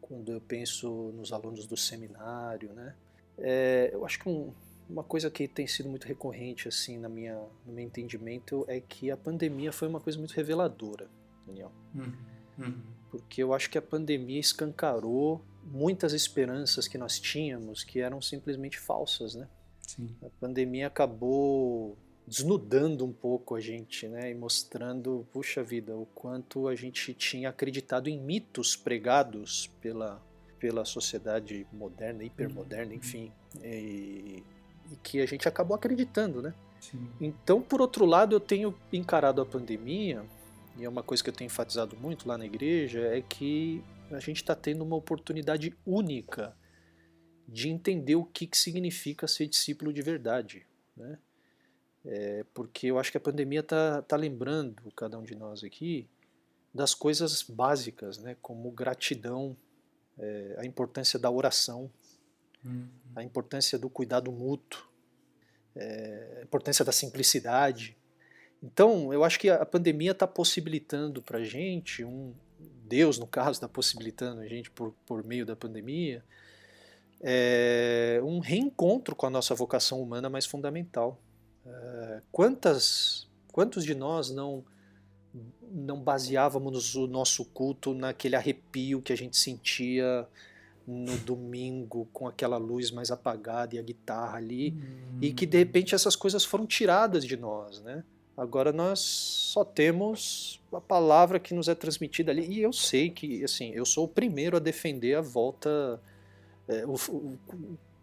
quando eu penso nos alunos do seminário, né? É, eu acho que um, uma coisa que tem sido muito recorrente assim na minha, no meu entendimento é que a pandemia foi uma coisa muito reveladora, Daniel. Uhum. Uhum. Porque eu acho que a pandemia escancarou muitas esperanças que nós tínhamos que eram simplesmente falsas, né? Sim. A pandemia acabou desnudando um pouco a gente, né, e mostrando, puxa vida, o quanto a gente tinha acreditado em mitos pregados pela pela sociedade moderna, hipermoderna, uhum. enfim, e, e que a gente acabou acreditando, né? Sim. Então, por outro lado, eu tenho encarado a pandemia, e é uma coisa que eu tenho enfatizado muito lá na igreja, é que a gente está tendo uma oportunidade única de entender o que, que significa ser discípulo de verdade, né? É, porque eu acho que a pandemia está tá lembrando cada um de nós aqui das coisas básicas, né, como gratidão, é, a importância da oração, uhum. a importância do cuidado mútuo, é, a importância da simplicidade. Então, eu acho que a pandemia está possibilitando para a gente, um, Deus, no caso, está possibilitando a gente por, por meio da pandemia, é, um reencontro com a nossa vocação humana mais fundamental quantas, quantos de nós não não baseávamos o nosso culto naquele arrepio que a gente sentia no domingo com aquela luz mais apagada e a guitarra ali hum. e que de repente essas coisas foram tiradas de nós, né? Agora nós só temos a palavra que nos é transmitida ali e eu sei que assim eu sou o primeiro a defender a volta é, o, o,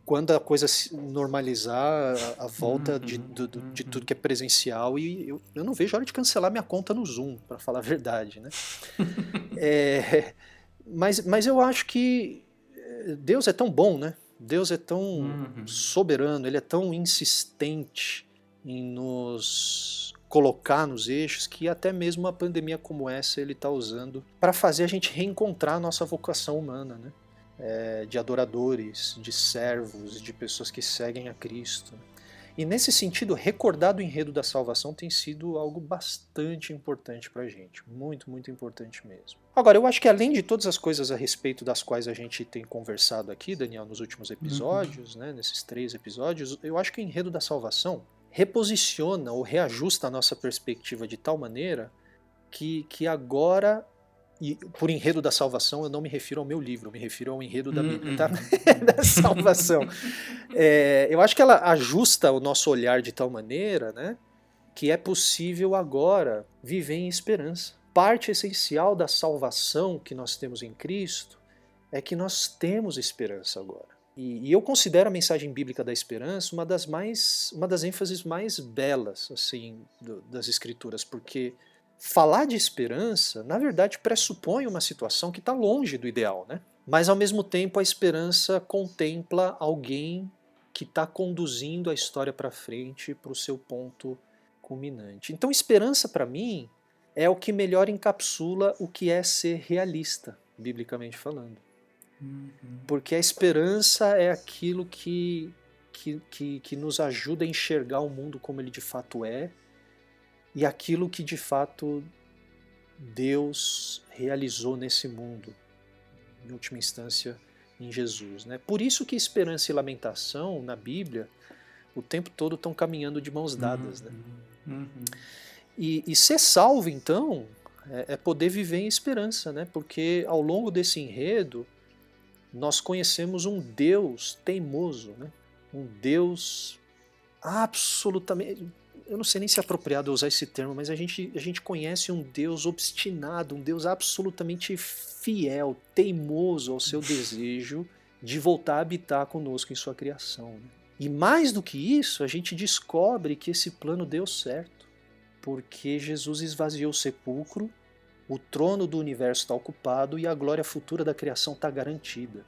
quando a coisa se normalizar, a, a volta uhum, de, de, de, uhum. tudo que é presencial, e eu, eu não vejo a hora de cancelar minha conta no Zoom, para falar a verdade. Né? (laughs) é, mas, mas eu acho que eh, Deus é tão bom, né? Deus é tão uhum. soberano, ele é tão insistente em nos colocar nos eixos que até mesmo uma pandemia como essa ele está usando para fazer a gente reencontrar a nossa vocação humana, né? é, de adoradores, de servos, de pessoas que seguem a Cristo. E nesse sentido, recordar do enredo da salvação tem sido algo bastante importante para a gente, muito, muito importante mesmo. Agora, eu acho que além de todas as coisas a respeito das quais a gente tem conversado aqui, Daniel, nos últimos episódios, uhum. né, nesses três episódios, eu acho que o enredo da salvação reposiciona ou reajusta a nossa perspectiva de tal maneira que, que agora e por enredo da salvação eu não me refiro ao meu livro, me refiro ao enredo da Bíblia, hum, tá? Hum. (laughs) da salvação. É, eu acho que ela ajusta o nosso olhar de tal maneira, né, que é possível agora viver em esperança. Parte essencial da salvação que nós temos em Cristo é que nós temos esperança agora. E, e eu considero a mensagem bíblica da esperança uma das mais, uma das ênfases mais belas, assim, do, das Escrituras, porque falar de esperança, na verdade, pressupõe uma situação que está longe do ideal, né? Mas ao mesmo tempo a esperança contempla alguém que está conduzindo a história para frente para o seu ponto culminante. Então, esperança para mim é o que melhor encapsula o que é ser realista, biblicamente falando. Uhum. Porque a esperança é aquilo que, que, que, que nos ajuda a enxergar o mundo como ele de fato é e aquilo que de fato Deus realizou nesse mundo, em última instância em Jesus. Né? Por isso que esperança e lamentação na Bíblia o tempo todo estão caminhando de mãos dadas. Né? Uhum. Uhum. E, e, ser salvo, então, é, é, poder viver em esperança, né? porque ao longo desse enredo nós conhecemos um Deus teimoso, né? um Deus absolutamente eu não sei nem se é apropriado usar esse termo, mas a gente, a gente conhece um Deus obstinado, um Deus absolutamente fiel, teimoso ao seu desejo de voltar a habitar conosco em sua criação. Né? E mais do que isso, a gente descobre que esse plano deu certo, porque Jesus esvaziou o sepulcro, o trono do universo está ocupado e a glória futura da criação está garantida.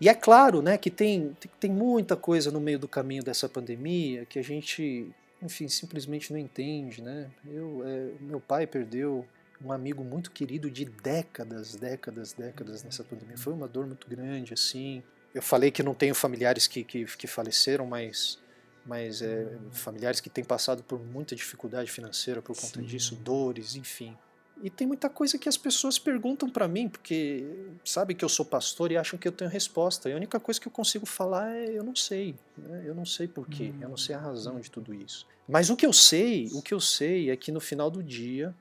E é claro né, que tem, tem muita coisa no meio do caminho dessa pandemia que a gente enfim, simplesmente não entende, né? Eu, é, meu pai perdeu um amigo muito querido de décadas, décadas, décadas nessa pandemia. Foi uma dor muito grande, assim. Eu falei que não tenho familiares que, que, que faleceram, mas, mas é, familiares que têm passado por muita dificuldade financeira por conta Sim. disso, dores, enfim. E tem muita coisa que as pessoas perguntam para mim, porque sabe que eu sou pastor e acham que eu tenho resposta. E a única coisa que eu consigo falar é eu não sei. Né? Eu não sei porquê, eu não sei a razão de tudo isso. Mas o que eu sei, o que eu sei é que no final do dia,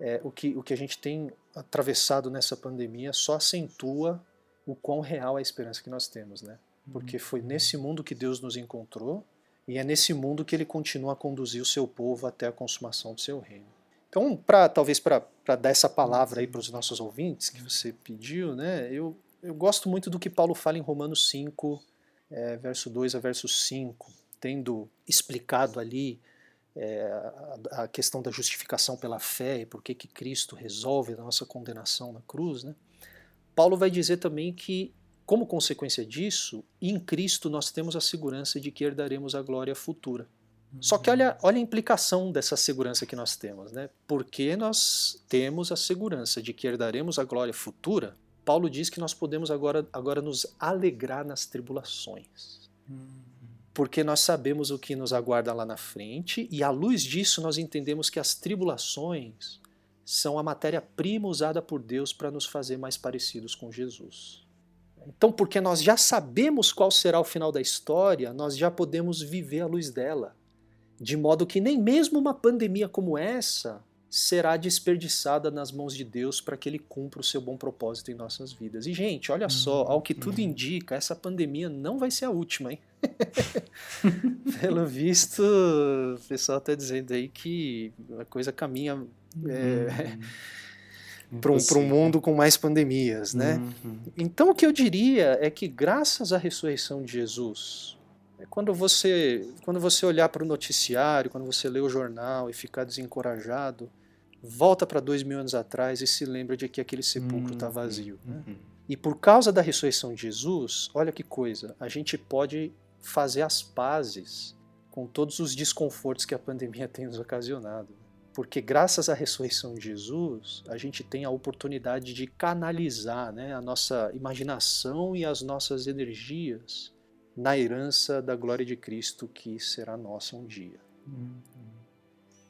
é, o, que, o que a gente tem atravessado nessa pandemia só acentua o quão real é a esperança que nós temos, né? Porque uhum. foi nesse mundo que Deus nos encontrou e é nesse mundo que Ele continua a conduzir o seu povo até a consumação do seu reino. Então, para talvez para dar essa palavra aí para os nossos ouvintes que você pediu, né? Eu, eu gosto muito do que Paulo fala em Romanos 5, é, verso 2 a verso 5, tendo explicado ali é, a, a, questão da justificação pela fé e por que Cristo resolve a nossa condenação na cruz, né? Paulo vai dizer também que, como consequência disso, em Cristo nós temos a segurança de que herdaremos a glória futura. Só que olha, olha a implicação dessa segurança que nós temos, né? Porque nós temos a segurança de que herdaremos a glória futura, Paulo diz que nós podemos agora, agora nos alegrar nas tribulações. Porque nós sabemos o que nos aguarda lá na frente, e à luz disso nós entendemos que as tribulações são a matéria-prima usada por Deus para nos fazer mais parecidos com Jesus. Então, porque nós já sabemos qual será o final da história, nós já podemos viver à luz dela de modo que nem mesmo uma pandemia como essa será desperdiçada nas mãos de Deus para que ele cumpra o seu bom propósito em nossas vidas. E, gente, olha só, ao que tudo indica, essa pandemia não vai ser a última, hein? (laughs) Pelo visto, o pessoal está dizendo aí que a coisa caminha é, uhum. para um, um, mundo com mais pandemias, né? Uhum. Então, o que eu diria é que, graças à ressurreição de Jesus, é quando você, quando você olhar para o noticiário, quando você lê o jornal e ficar desencorajado, volta para dois mil anos atrás e se lembra de que aquele sepulcro está uhum. vazio. Né? Uhum. E por causa da ressurreição de Jesus, olha que coisa, a gente pode fazer as pazes com todos os desconfortos que a pandemia (laughs) tem nos ocasionado. Porque graças à ressurreição de Jesus, a gente tem a oportunidade de canalizar né, a nossa imaginação e as nossas energias na herança da glória de Cristo que será nossa um dia. Uhum.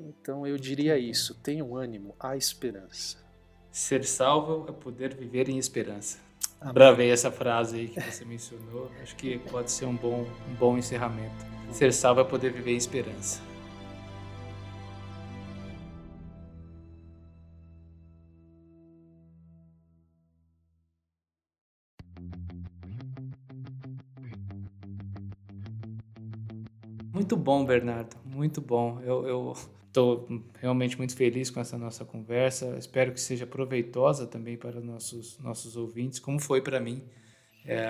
Então eu diria isso: tenham ânimo, há esperança. Ser salvo é poder viver em esperança. Amém. Bravei essa frase aí que você mencionou. Acho que pode ser um bom, um bom encerramento. Ser salvo é poder viver em esperança. Muito bom, Bernardo. Muito bom. Eu, Estou realmente muito feliz com essa nossa conversa. Espero que seja proveitosa também para nossos nossos ouvintes, como foi para mim. É,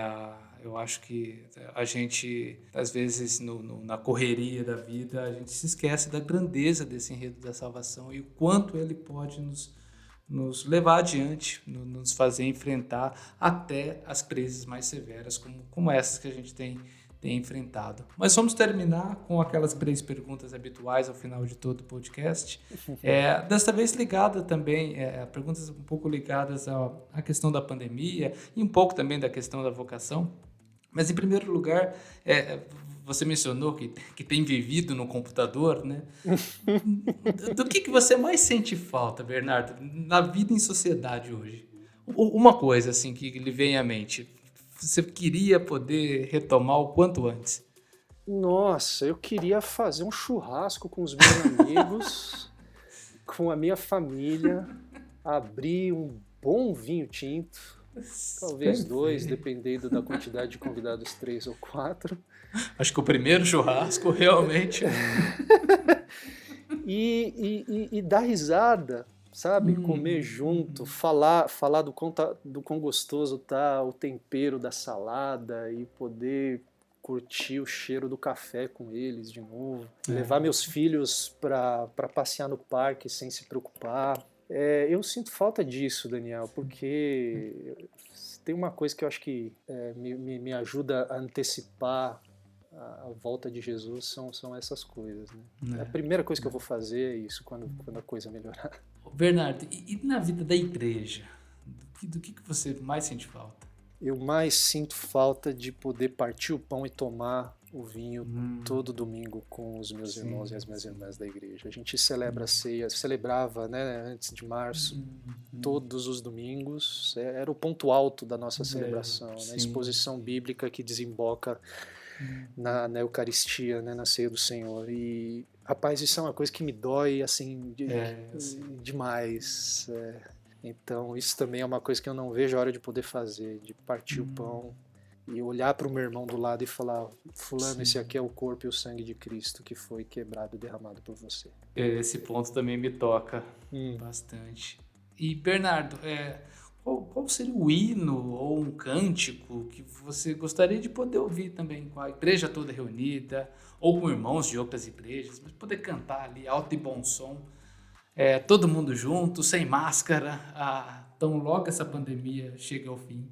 eu acho que a gente, às vezes, no, no, na correria da vida, a gente se esquece da grandeza desse enredo da salvação e o quanto ele pode nos, nos levar adiante, nos fazer enfrentar até as crises mais severas, como, como essas que a gente tem tem enfrentado. Mas vamos terminar com aquelas três perguntas habituais ao final de todo o podcast. (laughs) É, desta vez ligada também, é, perguntas um pouco ligadas à, à questão da pandemia e um pouco também da questão da vocação. Mas, em primeiro lugar, é, você mencionou que, que tem vivido no computador, né? (laughs) Do que, que você mais sente falta, Bernardo, na vida em sociedade hoje? Uma coisa assim que lhe vem à mente você queria poder retomar o quanto antes? Nossa, eu queria fazer um churrasco com os meus amigos, (laughs) com a minha família, abrir um bom vinho tinto, talvez dois, dependendo da quantidade de convidados, três ou quatro. Acho que o primeiro churrasco realmente. (laughs) e, e, e, e dar risada sabe? Hum. Comer junto, falar, falar do quão, tá, do quão gostoso tá o tempero da salada e poder curtir o cheiro do café com eles de novo, é. levar meus filhos para passear no parque sem se preocupar. É, eu sinto falta disso, Daniel, porque tem uma coisa que eu acho que é, me, me, me ajuda a antecipar a, volta de Jesus são, são essas coisas. Né? É. A primeira coisa que eu vou fazer é isso quando, quando a coisa melhorar. Bernardo, e, e na vida da igreja? Do que, do que você mais sente falta? Eu mais sinto falta de poder partir o pão e tomar o vinho hum. todo domingo com os meus sim, irmãos e as minhas irmãs da igreja. A gente celebra a ceia, celebrava, né, antes de março, hum, hum. todos os domingos. É, era o ponto alto da nossa é, celebração, é, né, a exposição bíblica que desemboca hum. na, na Eucaristia, né, na ceia do Senhor. E Rapaz, isso é uma coisa que me dói, assim, de, é, demais. É. Então, isso também é uma coisa que eu não vejo a hora de poder fazer, de partir hum. o pão e olhar para o meu irmão do lado e falar: Fulano, Sim. esse aqui é o corpo e o sangue de Cristo que foi quebrado e derramado por você. Esse ponto também me toca hum. bastante. E, Bernardo, é, qual, qual, seria o hino ou um cântico que você gostaria de poder ouvir também com a igreja toda reunida, ou com irmãos de outras igrejas, mas poder cantar ali alto e bom som, é, todo mundo junto, sem máscara, ah, tão logo essa pandemia chega ao fim?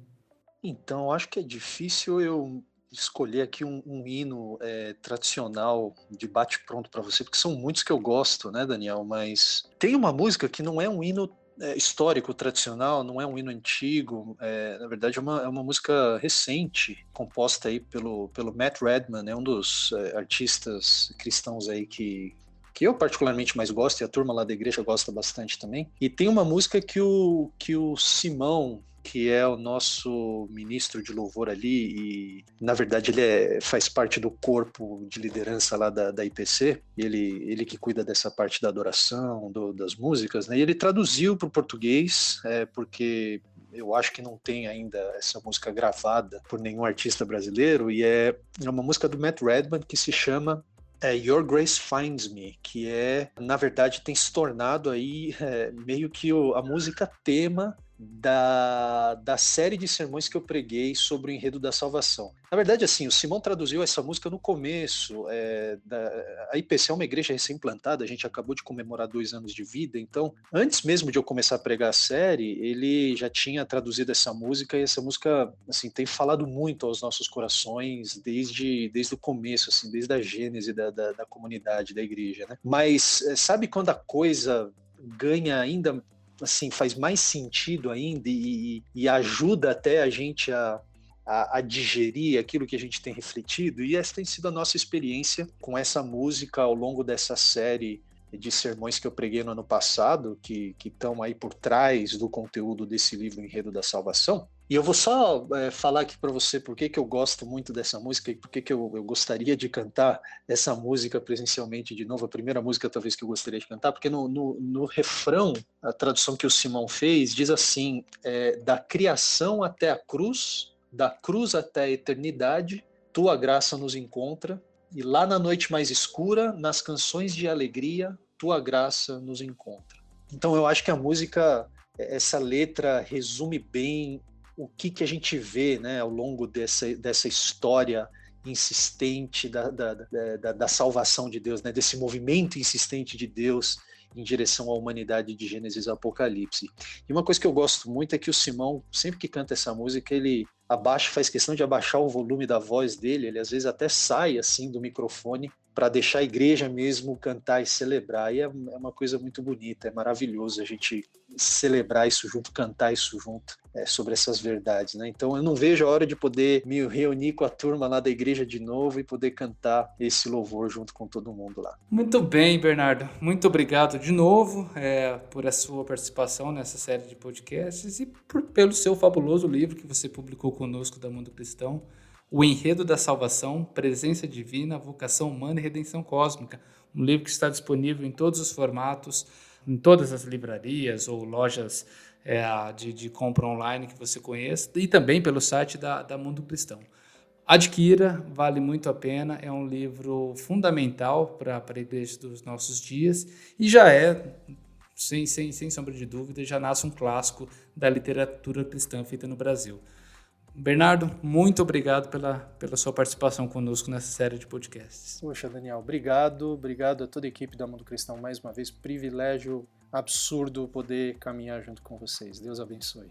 Então, acho que é difícil eu escolher aqui um, um hino é, tradicional de bate-pronto para você, porque são muitos que eu gosto, né, Daniel? Mas tem uma música que não é um hino é, histórico, tradicional, não é um hino antigo, é, na verdade é uma, é uma música recente, composta aí pelo, pelo Matt Redman, é um dos é, artistas cristãos aí que, que eu particularmente mais gosto, e a turma lá da igreja gosta bastante também. E tem uma música que o, que o Simão, que é o nosso ministro de louvor ali, e na verdade ele é, faz parte do corpo de liderança lá da, da IPC, ele, ele que cuida dessa parte da adoração, do, das músicas, né? E ele traduziu para o português, é, porque eu acho que não tem ainda essa música gravada por nenhum artista brasileiro, e é, é uma música do Matt Redman que se chama é Your Grace Finds Me, que é, na verdade, tem se tornado aí é, meio que o, a música tema da, da série de sermões que eu preguei sobre o enredo da salvação. Na verdade, assim, o Simão traduziu essa música no começo. É, da, a IPC é uma igreja recém-plantada, a gente acabou de comemorar dois anos de vida, então, antes mesmo de eu começar a pregar a série, ele já tinha traduzido essa música e essa música, assim, tem falado muito aos nossos corações desde, desde o começo, assim, desde a gênese da, da, da comunidade, da igreja, né? Mas é, sabe quando a coisa ganha ainda assim, faz mais sentido ainda e, e ajuda até a gente a, a, a, digerir aquilo que a gente tem refletido. E essa tem sido a nossa experiência com essa música ao longo dessa série de sermões que eu preguei no ano passado, que estão aí por trás do conteúdo desse livro Enredo da Salvação. E eu vou só é, falar aqui para você por que, eu gosto muito dessa música e por que, eu, eu, gostaria de cantar essa música presencialmente de novo. A primeira música, talvez, que eu gostaria de cantar, porque no, no, no refrão, a tradução que o Simão fez, diz assim: é, da criação até a cruz, da cruz até a eternidade, tua graça nos encontra, e lá na noite mais escura, nas canções de alegria, tua graça nos encontra. Então eu acho que a música, essa letra resume bem o que, que a gente vê né, ao longo dessa, dessa história insistente da, da, da, da salvação de Deus, né, desse movimento insistente de Deus em direção à humanidade de Gênesis Apocalipse. E uma coisa que eu gosto muito é que o Simão, sempre que canta essa música, ele abaixa, faz questão de abaixar o volume da voz dele, ele às vezes até sai assim do microfone para deixar a igreja mesmo cantar e celebrar. E é, é uma coisa muito bonita, é maravilhoso a gente celebrar isso junto, cantar isso junto é, sobre essas verdades. Né? Então eu não vejo a hora de poder me reunir com a turma lá da igreja de novo e poder cantar esse louvor junto com todo mundo lá. Muito bem, Bernardo. Muito obrigado de novo é, por a sua participação nessa série de podcasts e por, pelo seu fabuloso livro que você publicou conosco da Mundo Cristão. O Enredo da Salvação, Presença Divina, Vocação Humana e Redenção Cósmica. Um livro que está disponível em todos os formatos, em todas as livrarias ou lojas é, de, de, compra online que você conheça e também pelo site da, da Mundo Cristão. Adquira, vale muito a pena, é um livro fundamental para a igreja dos nossos dias e já é, sem, sem, sem sombra de dúvida, já nasce um clássico da literatura cristã feita no Brasil. Bernardo, muito obrigado pela, pela sua participação conosco nessa série de podcasts. Poxa, Daniel, obrigado. Obrigado a toda a equipe da Mundo Cristão mais uma vez. Privilégio absurdo poder caminhar junto com vocês. Deus abençoe.